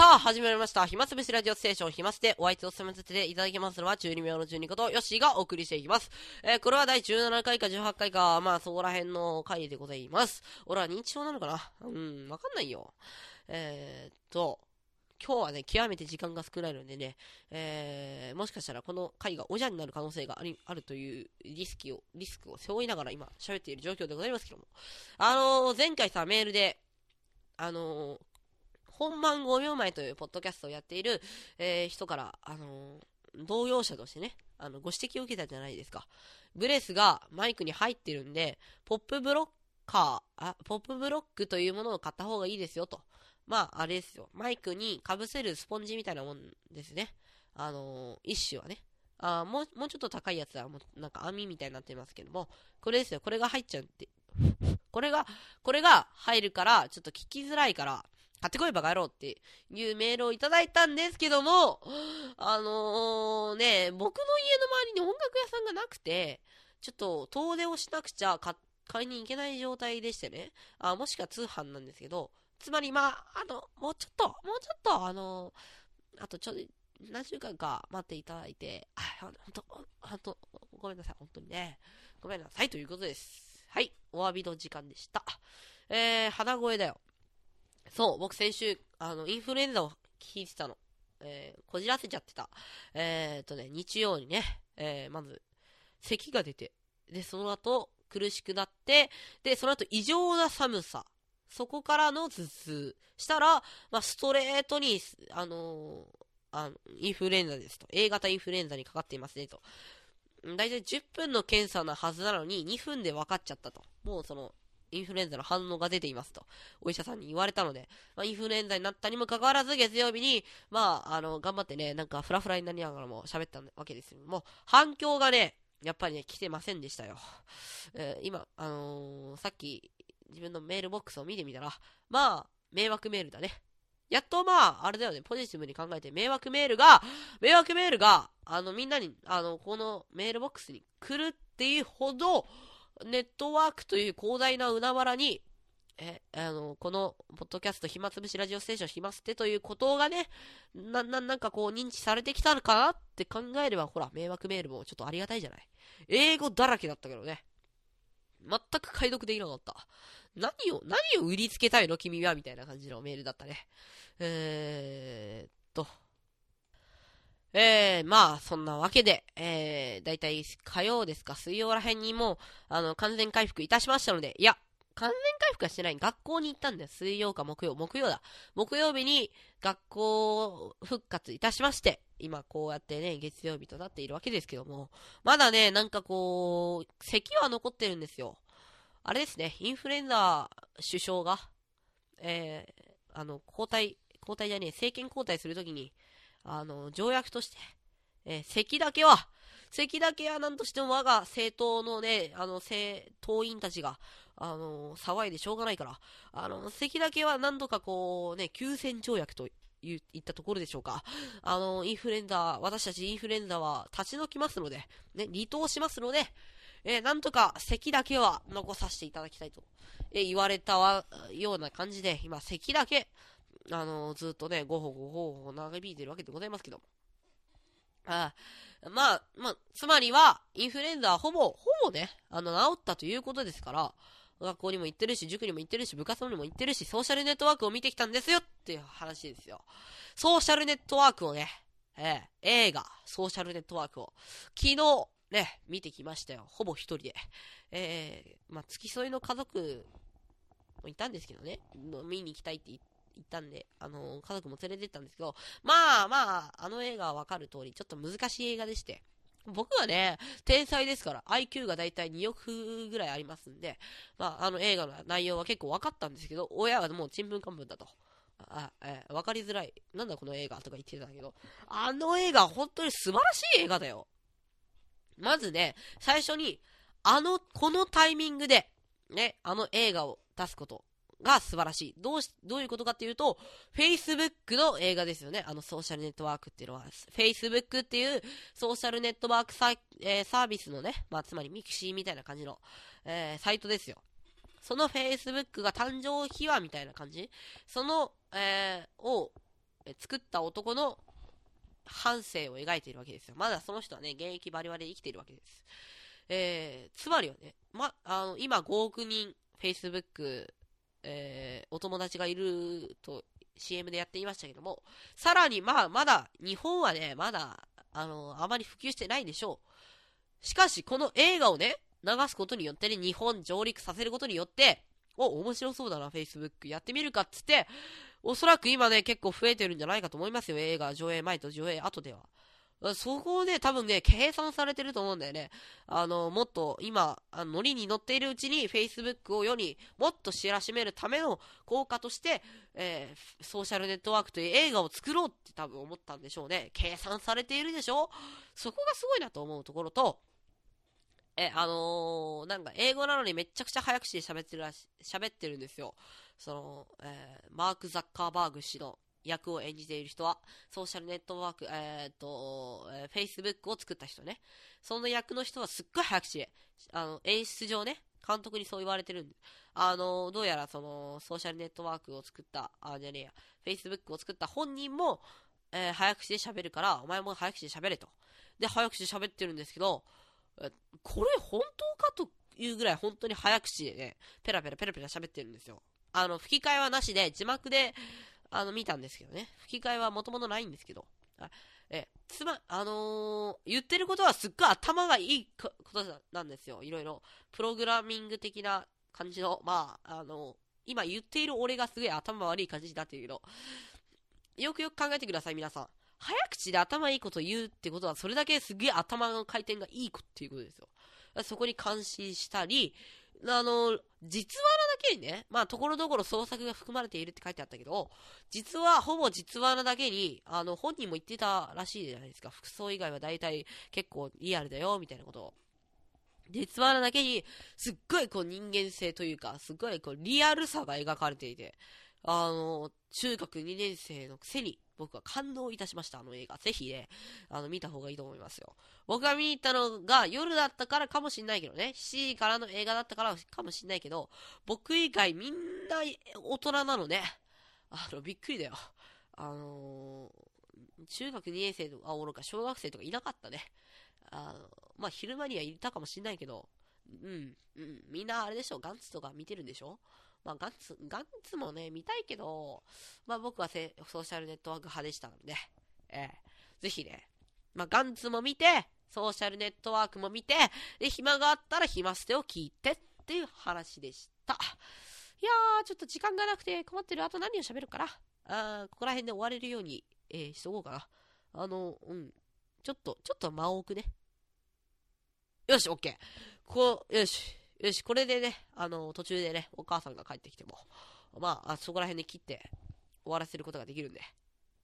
さあ、始まりました。暇つぶしラジオステーション、暇してお相手を務めさせていただきますのは、12秒の12こと、ヨッシーがお送りしていきます。えー、これは第17回か18回か、まあ、そこら辺の回でございます。俺は認知症なのかな？うん、わかんないよ。えー、っと、今日はね、極めて時間が少ないのでね、えー、もしかしたらこの回がおじゃになる可能性がありあるというリスクを、リスクを背負いながら今喋っている状況でございますけども。あのー、前回さ、メールで、あのー、本番5秒前というポッドキャストをやっている、えー、人から、あのー、同業者としてね、あの、ご指摘を受けたじゃないですか。ブレスがマイクに入ってるんで、ポップブロッカー、あ、ポップブロックというものを買った方がいいですよと。まあ、あれですよ。マイクに被せるスポンジみたいなもんですね。あのー、一種はね。あもう、もうちょっと高いやつは、もうなんか網みたいになってますけども、これですよ。これが入っちゃうって。これが、これが入るから、ちょっと聞きづらいから、買ってこいバカ野郎っていうメールをいただいたんですけども、あのー、ね、僕の家の周りに音楽屋さんがなくて、ちょっと遠出をしなくちゃ買いに行けない状態でしてね、あもしくは通販なんですけど、つまりまあ、あの、もうちょっと、もうちょっと、あのー、あとちょっと、何週間か待っていただいて、あ、ほんと、ほんと、ごめんなさい、本当にね。ごめんなさいということです。はい、お詫びの時間でした。えー、鼻声だよ。そう、僕先週、あの、インフルエンザを聞いてたの。えー、こじらせちゃってた。えー、っとね、日曜にね、えー、まず、咳が出て、で、その後、苦しくなって、で、その後、異常な寒さ。そこからの頭痛。したら、まあ、ストレートに、あの、あの、インフルエンザですと。A 型インフルエンザにかかっていますねと。だいたい10分の検査なはずなのに、2分で分かっちゃったと。もうその、インフルエンザの反応が出ていますと、お医者さんに言われたので、まあ、インフルエンザになったにもかかわらず、月曜日に、まあ、あの、頑張ってね、なんかフラフラになりながらも喋ったわけですけども、反響がね、やっぱりね、来てませんでしたよ。えー、今、あのー、さっき、自分のメールボックスを見てみたら、まあ、迷惑メールだね。やっとまあ、あれだよね、ポジティブに考えて、迷惑メールが、迷惑メールが、あの、みんなに、あの、このメールボックスに来るっていうほど、ネットワークという広大な海原に、え、あの、この、ポッドキャスト、暇つぶしラジオステーション、暇捨てということがね、な、な、なんかこう、認知されてきたのかなって考えれば、ほら、迷惑メールもちょっとありがたいじゃない。英語だらけだったけどね。全く解読できなかった。何を、何を売りつけたいの君は？みたいな感じのメールだったね。えー、っと。えー、まあ、そんなわけで、えー、だいたい火曜ですか、水曜ら辺にもう、あの、完全回復いたしましたので、いや、完全回復はしてない。学校に行ったんだよ。水曜か木曜、木曜だ。木曜日に学校復活いたしまして、今こうやってね、月曜日となっているわけですけども、まだね、なんかこう、咳は残ってるんですよ。あれですね、インフルエンザ首相が、えー、あの、交代、交代じゃねえ、政権交代するときに、あの、条約として、えー、席だけは、席だけは何としても我が政党のね、あの、政、党員たちが、あの、騒いでしょうがないから、あの、席だけは何とかこう、ね、休戦条約と言ったところでしょうか。あの、インフルエンザ、私たちインフルエンザは立ち退きますので、ね、離党しますので、えー、なんとか席だけは残させていただきたいと、えー、言われたような感じで、今、席だけ、あのー、ずっとね、ごほごほご長引いてるわけでございますけども。あまあ、まあ、つまりは、インフルエンザはほぼ、ほぼね、あの、治ったということですから、学校にも行ってるし、塾にも行ってるし、部活にも行ってるし、ソーシャルネットワークを見てきたんですよっていう話ですよ。ソーシャルネットワークをね、えー、映画、ソーシャルネットワークを、昨日、ね、見てきましたよ。ほぼ一人で。えー、まあ、付き添いの家族もいたんですけどね、見に行きたいって言っ行ったんで、あの、家族も連れてったんですけど、まあまあ、あの映画はわかる通り、ちょっと難しい映画でして、僕はね、天才ですから、IQ がだいたい2億ぐらいありますんで、まあ、あの映画の内容は結構分かったんですけど、親はもうちんぷんかんぷんだと。あ、えー、分かりづらい。なんだこの映画とか言ってたけど、あの映画本当に素晴らしい映画だよ。まずね、最初に、あの、このタイミングで、ね、あの映画を出すことが素晴らしい。どうし、どういうことかっていうと、Facebook の映画ですよね。あのソーシャルネットワークっていうのは、Facebook っていうソーシャルネットワークサ,、えー、サービスのね、まあ、つまりミクシーみたいな感じの、えー、サイトですよ。その Facebook が誕生秘話みたいな感じその、えー、を、作った男の半生を描いているわけですよ。まだその人はね、現役バリバリ生きているわけです。えー、つまりはね、ま、あの、今5億人、Facebook、えー、お友達がいると CM でやっていましたけども、さらに、まあ、まだ、日本はね、まだ、あの、あまり普及してないでしょう。しかし、この映画をね、流すことによってね、日本上陸させることによって、お、面白そうだな、Facebook。やってみるかっつって、おそらく今ね、結構増えてるんじゃないかと思いますよ、映画上映前と上映後では。そこをね、多分ね、計算されてると思うんだよね。あの、もっと今、あのノリに乗っているうちに Facebook を世にもっと知らしめるための効果として、えー、ソーシャルネットワークという映画を作ろうって多分思ったんでしょうね。計算されているでしょ？そこがすごいなと思うところと、え、あのー、なんか英語なのにめちゃくちゃ早口で喋ってるらし、喋ってるんですよ。その、えー、マーク・ザッカーバーグ氏の役を演じている人は、ソーシャルネットワーク、えー、っと、えー、Facebook を作った人ね。その役の人はすっごい早口で、あの、演出上ね、監督にそう言われてるんで、あの、どうやらその、ソーシャルネットワークを作った、あ、じゃねえや、Facebook を作った本人も、えー、早口で喋るから、お前も早口で喋れと。で、早口で喋ってるんですけど、これ本当かというぐらい本当に早口でね、ペラペラペラペラ喋ってるんですよ。あの、吹き替えはなしで、字幕で、あの、見たんですけどね。吹き替えはもともとないんですけど。え、つま、あのー、言ってることはすっごい頭がいいことなんですよ。いろいろ。プログラミング的な感じの、まあ、あのー、今言っている俺がすげえ頭悪い感じになってるけど、よくよく考えてください、皆さん。早口で頭いいこと言うってことは、それだけすげえ頭の回転がいいっていうことですよ。そこに感心したり、あの、実話なだけにね、まあ、ところどころ創作が含まれているって書いてあったけど、実は、ほぼ実話なだけに、あの、本人も言ってたらしいじゃないですか。服装以外は大体結構リアルだよ、みたいなことを。実話なだけに、すっごいこう人間性というか、すっごいこうリアルさが描かれていて、あの、中学2年生のくせに、僕は感動いたしました、あの映画。ぜひね、あの、見た方がいいと思いますよ。僕が見に行ったのが夜だったからかもしんないけどね、7時からの映画だったからかもしんないけど、僕以外みんな大人なのね。あの、びっくりだよ。あのー、中学2年生とか、おろか小学生とかいなかったね。あの、まあ、昼間にはいたかもしんないけど、うん、うん、みんなあれでしょ、ガンツとか見てるんでしょ？まあ、ガンツ、ガンツもね、見たいけど、まあ僕はソーシャルネットワーク派でしたので、えー、ぜひね、まあガンツも見て、ソーシャルネットワークも見て、で、暇があったら暇捨てを聞いてっていう話でした。いやー、ちょっと時間がなくて困ってる。あと何を喋るかな。あここら辺で終われるように、えー、しとこうかな。あの、うん。ちょっと、ちょっと間を置くね。よし、オッケー。こう、よし。よし、これでね、あの、途中でね、お母さんが帰ってきても、まあ、あそこら辺で切って終わらせることができるんで。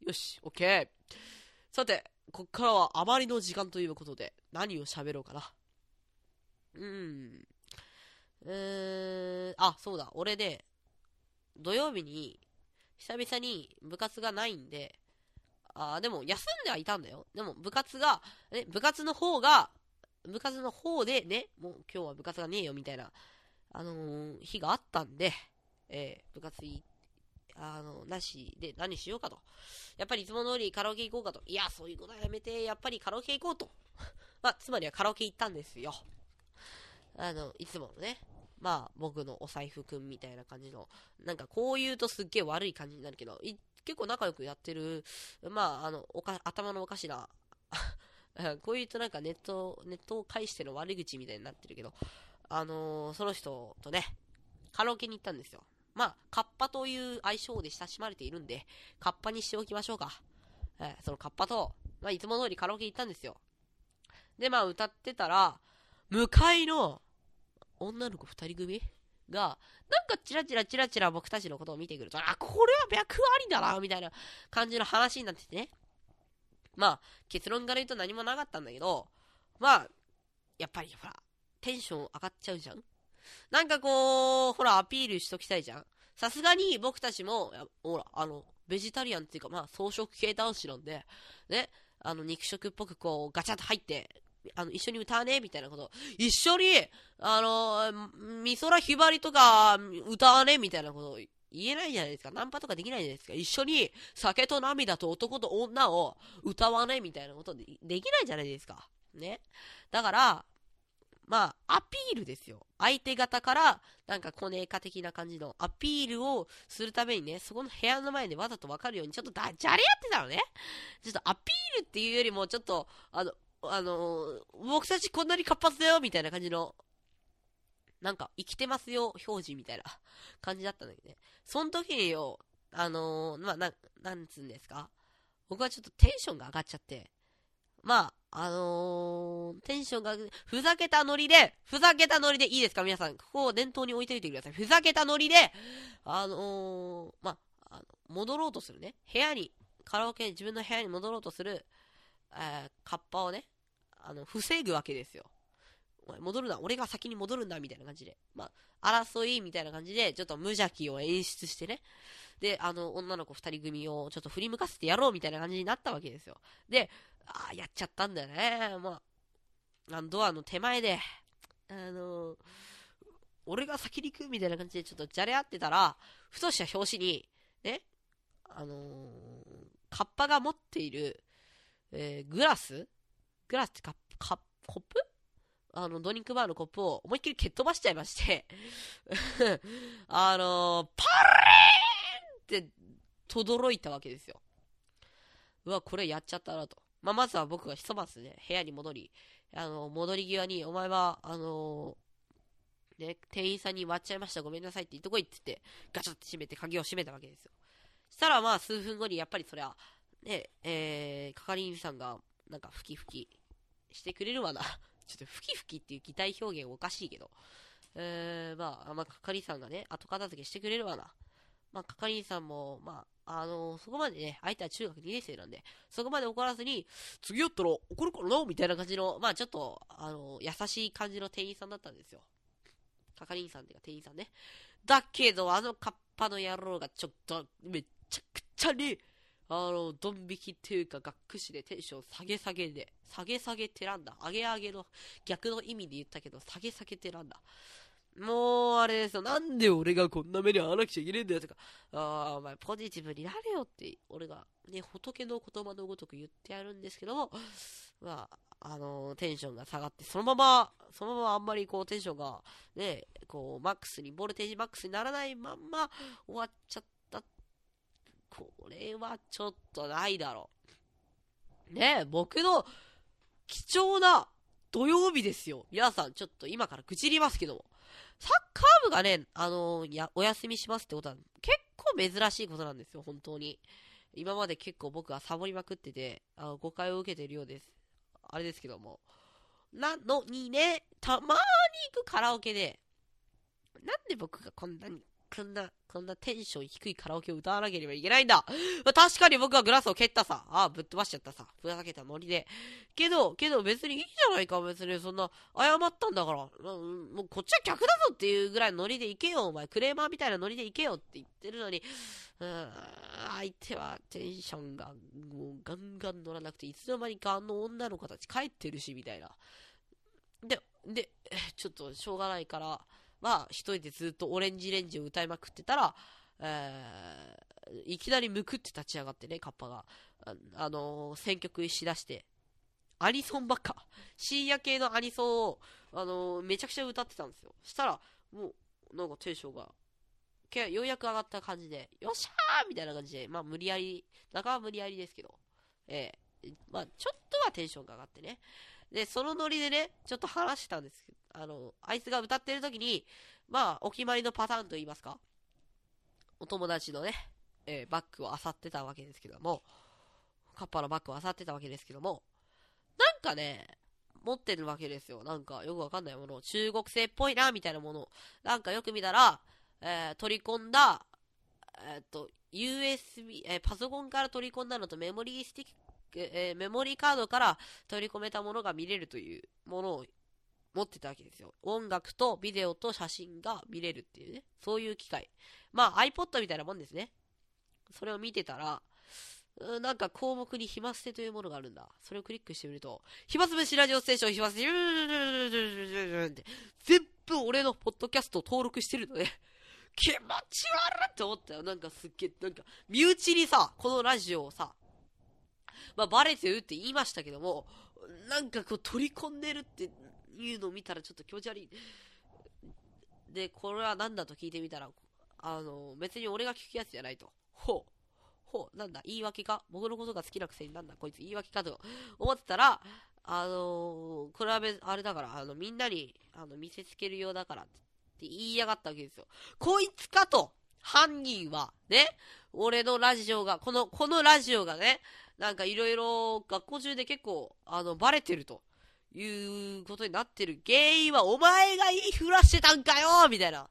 よし、オッケー。さて、こっからはあまりの時間ということで、何を喋ろうかな。うーん。えー、あ、そうだ、俺で、土曜日に、久々に部活がないんで、あ、でも休んではいたんだよ。でも部活が、ね、部活の方が、部活の方でね、もう今日は部活がねえよみたいな、あのー、日があったんで、えー、部活い、あの、なしで何しようかと。やっぱりいつも通りカラオケ行こうかと。いや、そういうことはやめて、やっぱりカラオケ行こうと。まあ、つまりはカラオケ行ったんですよ。あの、いつものね。まあ、僕のお財布くんみたいな感じの、なんかこう言うとすっげえ悪い感じになるけど、結構仲良くやってる、まあ、あの、おか、頭のおかしな こう言うとなんかネット、ネットを介しての悪口みたいになってるけど、あのー、その人とね、カラオケに行ったんですよ。まあ、カッパという愛称で親しまれているんで、カッパにしておきましょうか。えー、そのカッパと、まあ、いつも通りカラオケ行ったんですよ。で、まあ、歌ってたら、向かいの女の子二人組が、なんかチラチラチラチラ僕たちのことを見てくると、あ、これは脈ありだな、みたいな感じの話になっててね。まあ、結論から言うと何もなかったんだけど、まあ、やっぱりほら、テンション上がっちゃうじゃん。なんかこう、ほら、アピールしときたいじゃん。さすがに僕たちも、ほら、あの、ベジタリアンっていうか、まあ、草食系男子なんで、ね、あの、肉食っぽくこう、ガチャッと入って、あの、一緒に歌わねえみたいなこと。一緒に、あの、美空ひばりとか歌わねえみたいなこと。を言えないじゃないですか。ナンパとかできないじゃないですか。一緒に酒と涙と男と女を歌わないみたいなことでできないじゃないですか。ね。だから、まあ、アピールですよ。相手方から、なんか、コネーカ的な感じのアピールをするためにね、そこの部屋の前でわざとわかるように、ちょっとだ、じゃれやってたのね。ちょっとアピールっていうよりも、ちょっと、あの、あの、僕たちこんなに活発だよ、みたいな感じの、なんか、生きてますよ、表示みたいな 感じだったんだけどね。その時によ、あのー、まあ、な、なんつうんですか？僕はちょっとテンションが上がっちゃって、まあ、あのー、テンションが、ふざけたノリで、ふざけたノリでいいですか？皆さん。ここを念頭に置いておいてください。ふざけたノリで、あのー、まあ、あの、戻ろうとするね。部屋に、カラオケに、自分の部屋に戻ろうとする、えー、カッパをね、あの、防ぐわけですよ。前戻るな、俺が先に戻るんだ、みたいな感じで。まあ、争いみたいな感じで、ちょっと無邪気を演出してね。で、あの、女の子二人組をちょっと振り向かせてやろうみたいな感じになったわけですよ。で、ああ、やっちゃったんだよね。まあ、ドアの手前で、あの、俺が先に行くみたいな感じでちょっとじゃれ合ってたら、ふとした拍子に、ね、あのー、カッパが持っている、えー、グラス？グラスってカップ、カップ、コップ？あの、ドリンクバーのコップを思いっきり蹴っ飛ばしちゃいまして あのー、パレーンって、とどろいたわけですよ。うわ、これやっちゃったなと。まあ、まずは僕がひとまずね、部屋に戻り、あの、戻り際に、お前は、あのー、ね、店員さんに割っちゃいました、ごめんなさいって言ってこいって言って、ガチャって閉めて鍵を閉めたわけですよ。したらまあ、数分後に、やっぱりそれは、ね、えー、係員さんが、なんか、ふきふきしてくれるわな。ちょっと、ふきふきっていう擬態表現おかしいけど、えー、まあ、まあ、係さんがね、後片付けしてくれるわな。まあ、係員さんも、まあ、あのー、そこまでね、相手は中学2年生なんで、そこまで怒らずに、次やったら怒るからなみたいな感じの、まあ、ちょっと、あのー、優しい感じの店員さんだったんですよ。係員さんっていうか店員さんね。だけど、あのカッパの野郎がちょっと、めっちゃくちゃに、あの、ドン引きっていうか、がっくしでテンション下げ下げで、下げ下げてらんだ？上げ上げの逆の意味で言ったけど、下げ下げてらんだ？もう、あれですよ。なんで俺がこんな目に遭わなくちゃいけねえんだよとか、ああ、お前ポジティブになれよって、俺がね、仏の言葉のごとく言ってやるんですけども、まあ、あのー、テンションが下がって、そのまま、そのままあんまりこうテンションが、ね、こう、マックスに、ボルテージマックスにならないまんま終わっちゃった。これはちょっとないだろう。ねえ僕の貴重な土曜日ですよ。皆さん、ちょっと今から愚痴りますけども。サッカー部がね、あのー、や、お休みしますってことは結構珍しいことなんですよ、本当に。今まで結構僕はサボりまくってて、あ誤解を受けてるようです。あれですけども。なのにね、たまーに行くカラオケで、なんで僕がこんなにこんな、こんなテンション低いカラオケを歌わなければいけないんだ。確かに僕はグラスを蹴ったさ。ああ、ぶっ飛ばしちゃったさ。ふざけたノリで。けど、けど別にいいじゃないか、別に。そんな、謝ったんだから。う、もうこっちは客だぞっていうぐらいのノリで行けよ、お前。クレーマーみたいなノリで行けよって言ってるのに、うん、相手はテンションが、もうガンガン乗らなくて、いつの間にかあの女の子たち帰ってるし、みたいな。で、で、ちょっとしょうがないから、は、一人でずっとオレンジレンジを歌いまくってたら、えー、いきなりむくって立ち上がってね、カッパが。あ、あのー、選曲しだして、アニソンばっか。深夜系のアニソンを、あのー、めちゃくちゃ歌ってたんですよ。したら、もう、なんかテンションが、ようやく上がった感じで、よっしゃーみたいな感じで、まあ無理やり、中は無理やりですけど、えー、まあちょっとはテンションが上がってね。で、そのノリでね、ちょっと話したんですけど、あの、あいつが歌ってる時に、まあ、お決まりのパターンと言いますか、お友達のね、えー、バッグを漁ってたわけですけども、カッパのバッグを漁ってたわけですけども、なんかね、持ってるわけですよ。なんかよくわかんないもの。中国製っぽいな、みたいなもの。なんかよく見たら、えー、取り込んだ、えー、っと、USB、えー、パソコンから取り込んだのとメモリースティック、えメモリーカードから取り込めたものが見れるというものを持ってたわけですよ。音楽とビデオと写真が見れるっていうね。そういう機械。まあ iPod みたいなもんですね。それを見てたら、なんか項目に暇捨てというものがあるんだ。それをクリックしてみると、暇つぶしラジオステーション暇捨て、って、全部俺のポッドキャストを登録してるので、気持ち悪いって思ったよ。なんかすっげえ、なんか、身内にさ、このラジオをさ、まあ、バレてるって言いましたけども、なんかこう取り込んでるっていうのを見たらちょっと気持ち悪い。で、これは何だと聞いてみたら、あの、別に俺が聞くやつじゃないと。ほう。ほう、なんだ、言い訳か？僕のことが好きなくせになんだ、こいつ言い訳かと思ってたら、あのー、これはあれだから、あの、みんなに、あの、見せつけるようだからって言いやがったわけですよ。こいつかと、犯人は、ね、俺のラジオが、この、このラジオがね、なんかいろいろ学校中で結構、あの、バレてると。いうことになってる原因はお前が言いふらしてたんかよみたいな。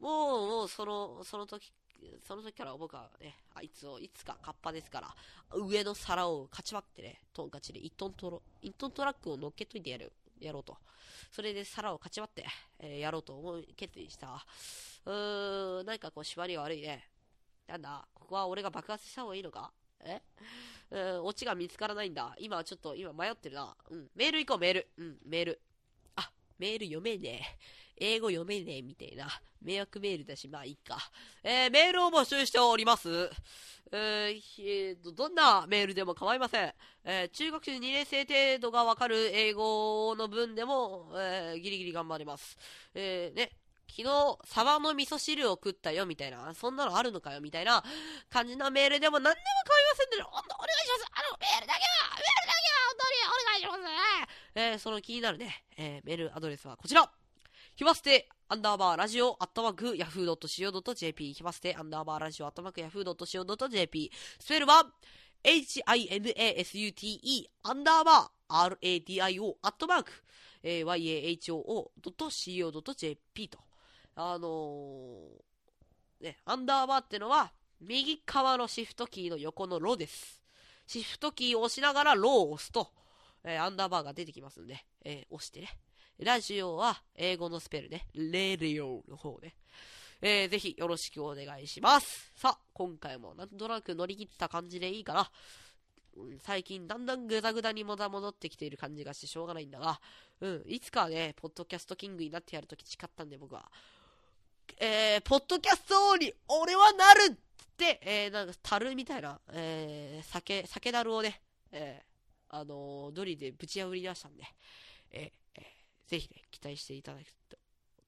もう、もう、その、その時、その時から僕はね、あいつをいつかカッパですから、上の皿をかち割ってね、トンカチで1トントロ、1トントラックを乗っけといてやる、やろうと。それで皿をかち割って、えー、やろうと思う決意した。うーん、なんかこう縛りが悪いね。なんだ、ここは俺が爆発した方がいいのか？え？うん、オチが見つからないんだ。今ちょっと、今迷ってるな。うん、メール行こう、メール。うん、メール。あ、メール読めねえ。英語読めねえ、みたいな。迷惑メールだし、まあいいか。えー、メールを募集しております。えー、えー、どんなメールでも構いません。えー、中学生2年生程度がわかる英語の文でも、えー、ギリギリ頑張ります。えー、ね、昨日、サバの味噌汁を食ったよ、みたいな、そんなのあるのかよ、みたいな。感じのメールでも何でも構いませんので、本当お願いします。あの、メールだけはメールだけは本当にお願いします。えー、その気になるね、えー、メールアドレスはこちら。ひまステアンダーバーラジオアットマークヤフー .co.jp ひまステアンダーバーラジオアットマークヤフー .co.jp スペルは HIMASUTE アンダーバー RADIO アットマーク YAHOO.co.jp と。あのー、ね、アンダーバーってのは、右側のシフトキーの横のロです。シフトキーを押しながらロを押すと、えー、アンダーバーが出てきますんで、えー、押してね。ラジオは英語のスペルね。レディオの方ね。えー、ぜひよろしくお願いします。さあ、今回もなんとなく乗り切った感じでいいかな。うん最近だんだんグダグダにまだ戻ってきている感じがしてしょうがないんだが、うん、いつかね、ポッドキャストキングになってやるとき誓ったんで僕は。えー、ポッドキャスト王に俺はなるって、えー、なんか、樽みたいな、えー、酒、酒樽をね、えー、あのー、ドリでぶち破り出したんで、えー、えー、ぜひね、期待していただくと、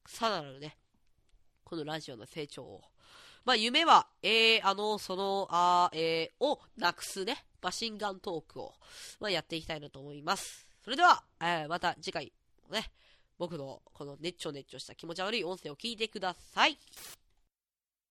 さらなるね、このラジオの成長を、まあ、夢は、えー、あの、その、あえー、をなくすね、マシンガントークを、まあ、やっていきたいなと思います。それでは、えー、また次回、ね、僕のこの熱調熱調した気持ち悪い音声を聞いてください。